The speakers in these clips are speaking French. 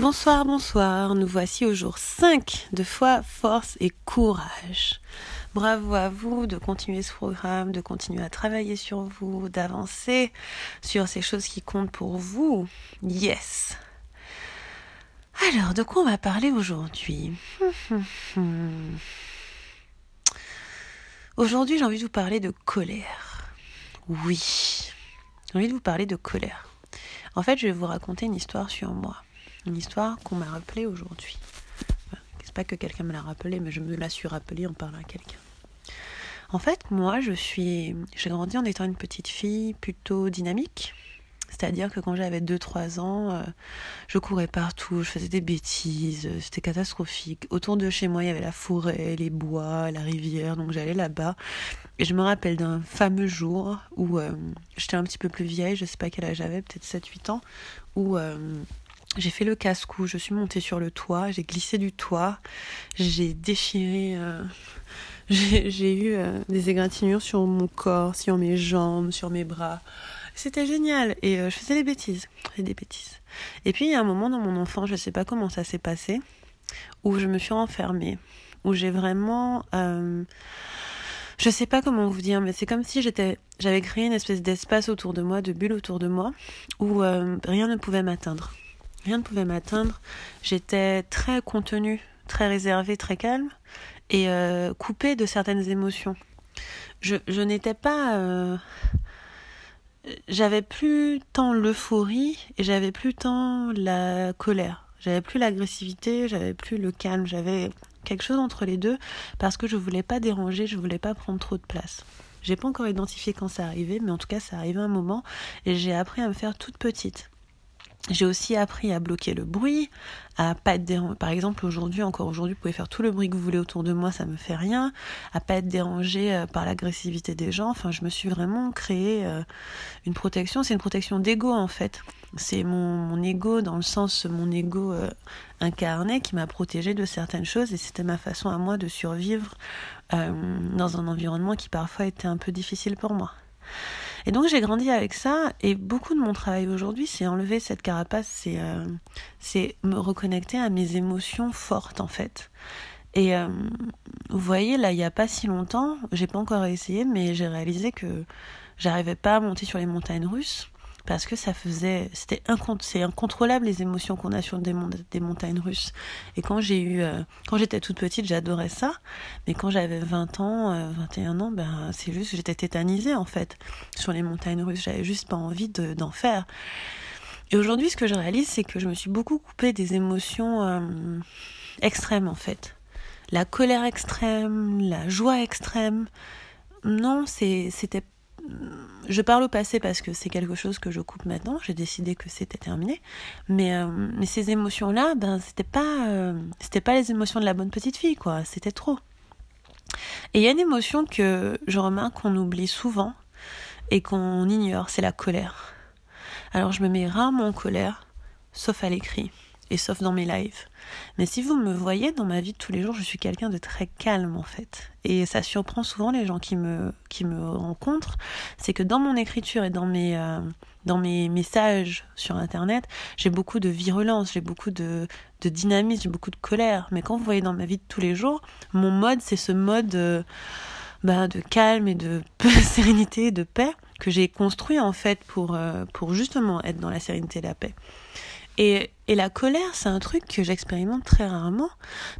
Bonsoir, bonsoir. Nous voici au jour 5 de foi, force et courage. Bravo à vous de continuer ce programme, de continuer à travailler sur vous, d'avancer sur ces choses qui comptent pour vous. Yes. Alors, de quoi on va parler aujourd'hui? Aujourd'hui, j'ai envie de vous parler de colère. Oui, j'ai envie de vous parler de colère. En fait, je vais vous raconter une histoire sur moi une histoire qu'on m'a rappelée aujourd'hui. c'est pas que quelqu'un me l'a rappelée, mais je me la suis rappelée en parlant à quelqu'un. En fait, moi, je suis, j'ai grandi en étant une petite fille plutôt dynamique. C'est-à-dire que quand j'avais 2-3 ans, euh, je courais partout, je faisais des bêtises, euh, c'était catastrophique. Autour de chez moi, il y avait la forêt, les bois, la rivière, donc j'allais là-bas. Et je me rappelle d'un fameux jour où euh, j'étais un petit peu plus vieille, je sais pas quel âge j'avais, peut-être 7-8 ans, où j'ai fait le casse-cou, je suis montée sur le toit, j'ai glissé du toit, j'ai déchiré, euh, j'ai eu euh, des égratignures sur mon corps, sur mes jambes, sur mes bras. C'était génial et euh, je faisais des bêtises, je des bêtises. Et puis il y a un moment dans mon enfant, je ne sais pas comment ça s'est passé, où je me suis enfermée, où j'ai vraiment je sais pas comment vous dire, mais c'est comme si j'avais créé une espèce d'espace autour de moi, de bulle autour de moi, où rien ne pouvait m'atteindre rien ne pouvait m'atteindre. J'étais très contenue, très réservée, très calme et euh, coupée de certaines émotions. Je, n'étais pas. Euh, j'avais plus tant l'euphorie et j'avais plus tant la colère. J'avais plus l'agressivité, j'avais plus le calme, j'avais quelque chose entre les deux parce que je voulais pas déranger, je voulais pas prendre trop de place. J'ai pas encore identifié quand ça arrivait, mais en tout cas ça arrivait un moment et j'ai appris à me faire toute petite. J'ai aussi appris à bloquer le bruit, à pas être dérangé. Par exemple, aujourd'hui, encore aujourd'hui, vous pouvez faire tout le bruit que vous voulez autour de moi, ça me fait rien. À pas être dérangé euh, par l'agressivité des gens. Enfin, je me suis vraiment créé euh, une protection. C'est une protection d'ego en fait. C'est mon, mon ego dans le sens mon ego euh, incarné qui m'a protégé de certaines choses et c'était ma façon à moi de survivre dans un environnement qui parfois était un peu difficile pour moi. Et donc j'ai grandi avec ça et beaucoup de mon travail aujourd'hui c'est enlever cette carapace, c'est euh, me reconnecter à mes émotions fortes en fait. Et euh, vous voyez là il n'y a pas si longtemps, j'ai pas encore essayé mais j'ai réalisé que j'arrivais pas à monter sur les montagnes russes parce que ça faisait c'était c'est incontrôlable les émotions qu'on a sur des, des montagnes russes. Et quand j'ai eu euh, quand j'étais toute petite j'adorais ça. Mais quand j'avais 20 ans 21 euh, ans ben c'est juste j'étais tétanisée en fait sur les montagnes russes. J'avais juste pas envie d'en faire. Et aujourd'hui ce que je réalise c'est que je me suis beaucoup coupée des émotions euh, extrêmes en fait. La colère extrême la joie extrême. Non c'était je parle au passé parce que c'est quelque chose que je coupe maintenant. J'ai décidé que c'était terminé. Mais, euh, ces émotions-là, ben, c'était pas, euh, c'était pas les émotions de la bonne petite fille, quoi. C'était trop. Et il y a une émotion que je remarque qu'on oublie souvent et qu'on ignore, c'est la colère. Alors je me mets rarement en colère, sauf à l'écrit et sauf dans mes lives. Mais si vous me voyez dans ma vie de tous les jours, je suis quelqu'un de très calme en fait. Et ça surprend souvent les gens qui me, qui me rencontrent, c'est que dans mon écriture et dans mes, euh, dans mes messages sur internet, j'ai beaucoup de virulence, j'ai beaucoup de, de dynamisme, j'ai beaucoup de colère. Mais quand vous voyez dans ma vie de tous les jours, mon mode c'est ce mode euh, bah, de calme et de sérénité, de paix que j'ai construit en fait pour, euh, pour justement être dans la sérénité et la paix. Et, la colère, c'est un truc que j'expérimente très rarement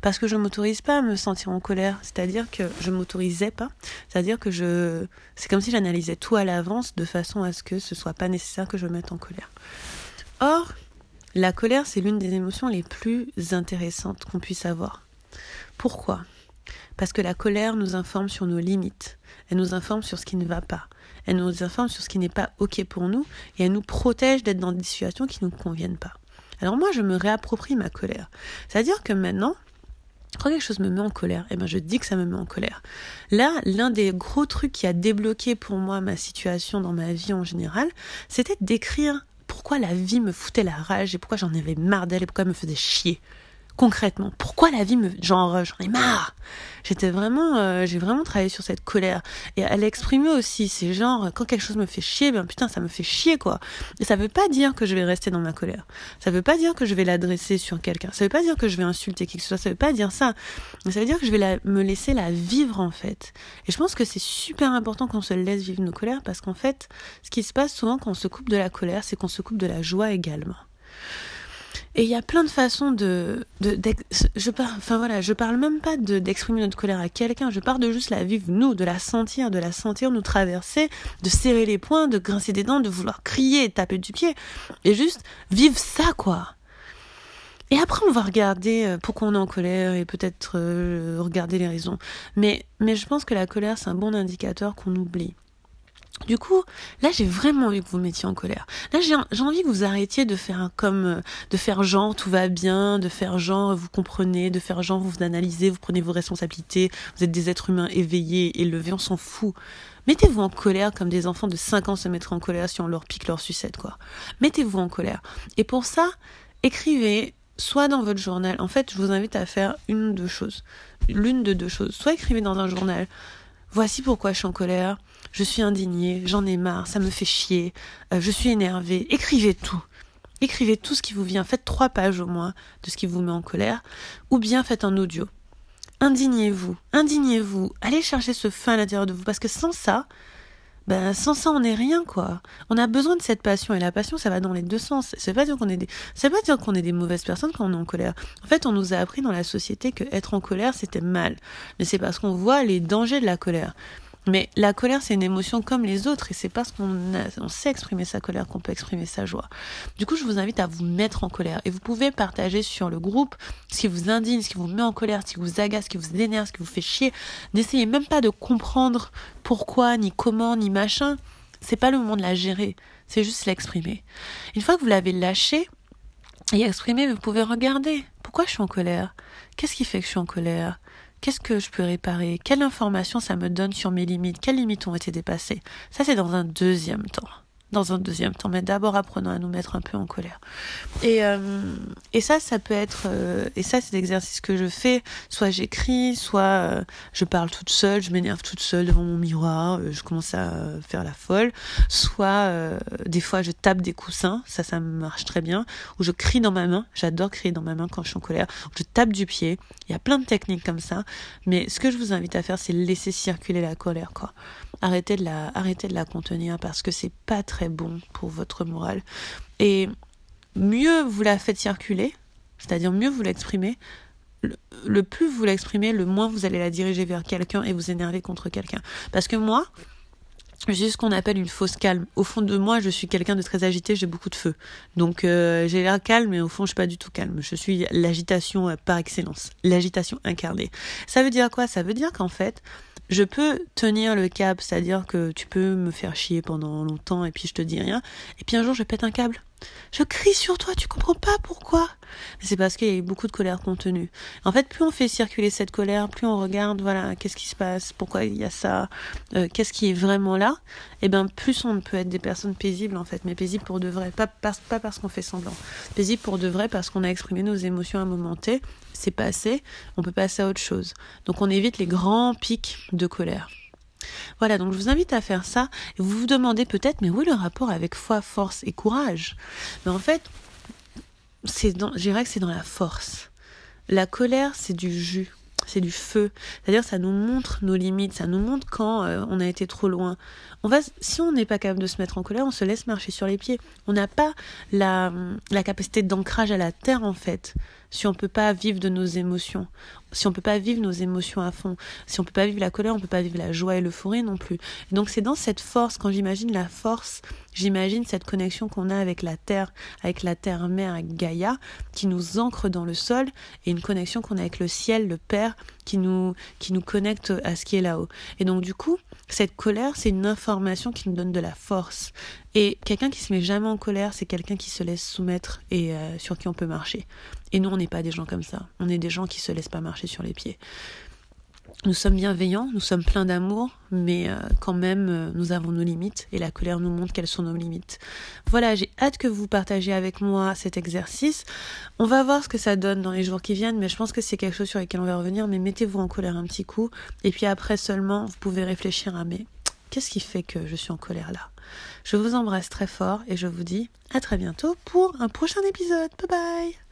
parce que je m'autorise pas à me sentir en colère. C'est-à-dire que je m'autorisais pas. C'est-à-dire que je, c'est comme si j'analysais tout à l'avance de façon à ce que ce soit pas nécessaire que je me mette en colère. Or, la colère, c'est l'une des émotions les plus intéressantes qu'on puisse avoir. Pourquoi? Parce que la colère nous informe sur nos limites. Elle nous informe sur ce qui ne va pas. Elle nous informe sur ce qui n'est pas OK pour nous et elle nous protège d'être dans des situations qui ne nous conviennent pas. Alors moi, je me réapproprie ma colère. C'est-à-dire que maintenant, quand quelque chose me met en colère, eh ben je dis que ça me met en colère. Là, l'un des gros trucs qui a débloqué pour moi ma situation dans ma vie en général, c'était d'écrire pourquoi la vie me foutait la rage et pourquoi j'en avais marre d'elle et pourquoi elle me faisait chier. Concrètement Pourquoi la vie me genre j'en ai marre J'étais vraiment euh, j'ai vraiment travaillé sur cette colère et à l'exprimer aussi, c'est genre quand quelque chose me fait chier, ben putain, ça me fait chier quoi. Et ça veut pas dire que je vais rester dans ma colère. Ça veut pas dire que je vais l'adresser sur quelqu'un. Ça veut pas dire que je vais insulter qui que ce soit, ça veut pas dire ça. Mais ça veut dire que je vais me laisser la vivre en fait. Et je pense que c'est super important qu'on se laisse vivre nos colères parce qu'en fait, ce qui se passe souvent quand on se coupe de la colère, c'est qu'on se coupe de la joie également. Et il y a plein de façons de, de, je parle, enfin voilà, je parle même pas de d'exprimer notre colère à quelqu'un. Je parle de juste la vivre nous, de la sentir, de la sentir nous traverser, de serrer les poings, de grincer des dents, de vouloir crier, taper du pied, et juste vivre ça quoi. Et après, on va regarder euh, pourquoi on est en colère et peut-être euh, regarder les raisons. Mais, mais je pense que la colère, c'est un bon indicateur qu'on oublie. Du coup, là, j'ai vraiment envie que vous mettiez en colère. Là, j'ai envie que vous arrêtiez de faire comme, euh, de faire genre tout va bien, de faire genre vous comprenez, de faire genre vous analysez, vous prenez vos responsabilités, vous êtes des êtres humains éveillés, élevés, on s'en fout. Mettez-vous en colère comme des enfants de 5 ans se mettraient en colère si on leur pique leur sucette, quoi. Mettez-vous en colère. Et pour ça, écrivez soit dans votre journal. En fait, je vous invite à faire une ou deux choses. L'une de deux choses. Soit écrivez dans un journal. Voici pourquoi je suis en colère je suis indignée, j'en ai marre, ça me fait chier, euh, je suis énervée. Écrivez tout. Écrivez tout ce qui vous vient. Faites trois pages au moins de ce qui vous met en colère. Ou bien faites un audio. Indignez-vous. Indignez-vous. Allez chercher ce feu à l'intérieur de vous. Parce que sans ça, ben, sans ça, on n'est rien, quoi. On a besoin de cette passion. Et la passion, ça va dans les deux sens. Veut pas dire qu'on est des, veut pas dire qu'on est des mauvaises personnes quand on est en colère. En fait, on nous a appris dans la société que être en colère, c'était mal. Mais c'est parce qu'on voit les dangers de la colère. Mais la colère, c'est une émotion comme les autres, et c'est parce qu'on on sait exprimer sa colère qu'on peut exprimer sa joie. Du coup, je vous invite à vous mettre en colère, et vous pouvez partager sur le groupe ce qui vous indigne, ce qui vous met en colère, ce qui vous agace, ce qui vous énerve, ce qui vous fait chier. N'essayez même pas de comprendre pourquoi, ni comment, ni machin. C'est pas le moment de la gérer, c'est juste l'exprimer. Une fois que vous l'avez lâché et exprimé, vous pouvez regarder. Pourquoi je suis en colère? Qu'est-ce qui fait que je suis en colère? Qu'est-ce que je peux réparer? Quelle information ça me donne sur mes limites? Quelles limites ont été dépassées? Ça, c'est dans un deuxième temps dans un deuxième temps, mais d'abord apprenons à nous mettre un peu en colère. Et, euh, et ça, ça peut être, euh, et ça c'est l'exercice que je fais, soit j'écris, soit euh, je parle toute seule, je m'énerve toute seule devant mon miroir, je commence à faire la folle, soit des fois je tape des coussins, ça ça marche très bien, ou je crie dans ma main, j'adore crier dans ma main quand je suis en colère, ou je tape du pied, il y a plein de techniques comme ça, mais ce que je vous invite à faire c'est laisser circuler la colère, quoi. Arrêtez de la, arrêtez de la contenir parce que c'est pas très bon pour votre morale. Et mieux vous la faites circuler, c'est-à-dire mieux vous l'exprimez, le, plus vous l'exprimez, le moins vous allez la diriger vers quelqu'un et vous énerver contre quelqu'un. Parce que moi, j'ai ce qu'on appelle une fausse calme. Au fond de moi, je suis quelqu'un de très agité, j'ai beaucoup de feu. Donc euh, j'ai l'air calme, mais au fond, je suis pas du tout calme. Je suis l'agitation euh, par excellence, l'agitation incarnée. Ça veut dire quoi? Ça veut dire qu'en fait, je peux tenir le cap, c'est-à-dire que tu peux me faire chier pendant longtemps et puis je te dis rien, et puis un jour je pète un câble. Je crie sur toi, tu comprends pas pourquoi C'est parce qu'il y a eu beaucoup de colère contenue. En fait, plus on fait circuler cette colère, plus on regarde, voilà, qu'est-ce qui se passe, pourquoi il y a ça, euh, qu'est-ce qui est vraiment là, et eh bien plus on peut être des personnes paisibles en fait, mais paisibles pour de vrai, pas, parce qu'on fait semblant. Paisibles pour de vrai parce qu'on a exprimé nos émotions à un moment T, c'est passé, on peut passer à autre chose. Donc on évite les grands pics de colère. Voilà, donc je vous invite à faire ça. Vous vous demandez peut-être, mais où est le rapport avec foi, force et courage? Mais en fait, c'est dans, je dirais que c'est dans la force. La colère, c'est du jus, c'est du feu. C'est-à-dire, ça nous montre nos limites, ça nous montre quand euh, on a été trop loin. On va, si on n'est pas capable de se mettre en colère, on se laisse marcher sur les pieds. On n'a pas la capacité d'ancrage à la terre, en fait si on peut pas vivre de nos émotions, si on peut pas vivre nos émotions à fond, si on peut pas vivre la colère, on peut pas vivre la joie et l'euphorie non plus. donc c'est dans cette force, quand j'imagine la force, j'imagine cette connexion qu'on a avec la terre, avec la terre mère, avec Gaïa, qui nous ancre dans le sol, et une connexion qu'on a avec le ciel, le Père, qui nous, qui nous connecte à ce qui est là-haut. Et donc du coup, cette colère, c'est une information qui nous donne de la force. Et quelqu'un qui se met jamais en colère, c'est quelqu'un qui se laisse soumettre et euh, sur qui on peut marcher. Et nous, on n'est pas des gens comme ça. On est des gens qui se laissent pas marcher sur les pieds. nous sommes bienveillants, nous sommes pleins d'amour, mais euh, quand même, euh, nous avons nos limites et la colère nous montre quelles sont nos limites. Voilà, j'ai hâte que vous partagiez avec moi cet exercice. On va voir ce que ça donne dans les jours qui viennent, mais je pense que c'est quelque chose sur lequel on va revenir. Mais mettez-vous en colère un petit coup, et puis après seulement, vous pouvez réfléchir à mais qu'est-ce qui fait que je suis en colère là? Je vous embrasse très fort et je vous dis à très bientôt pour un prochain épisode. Bye bye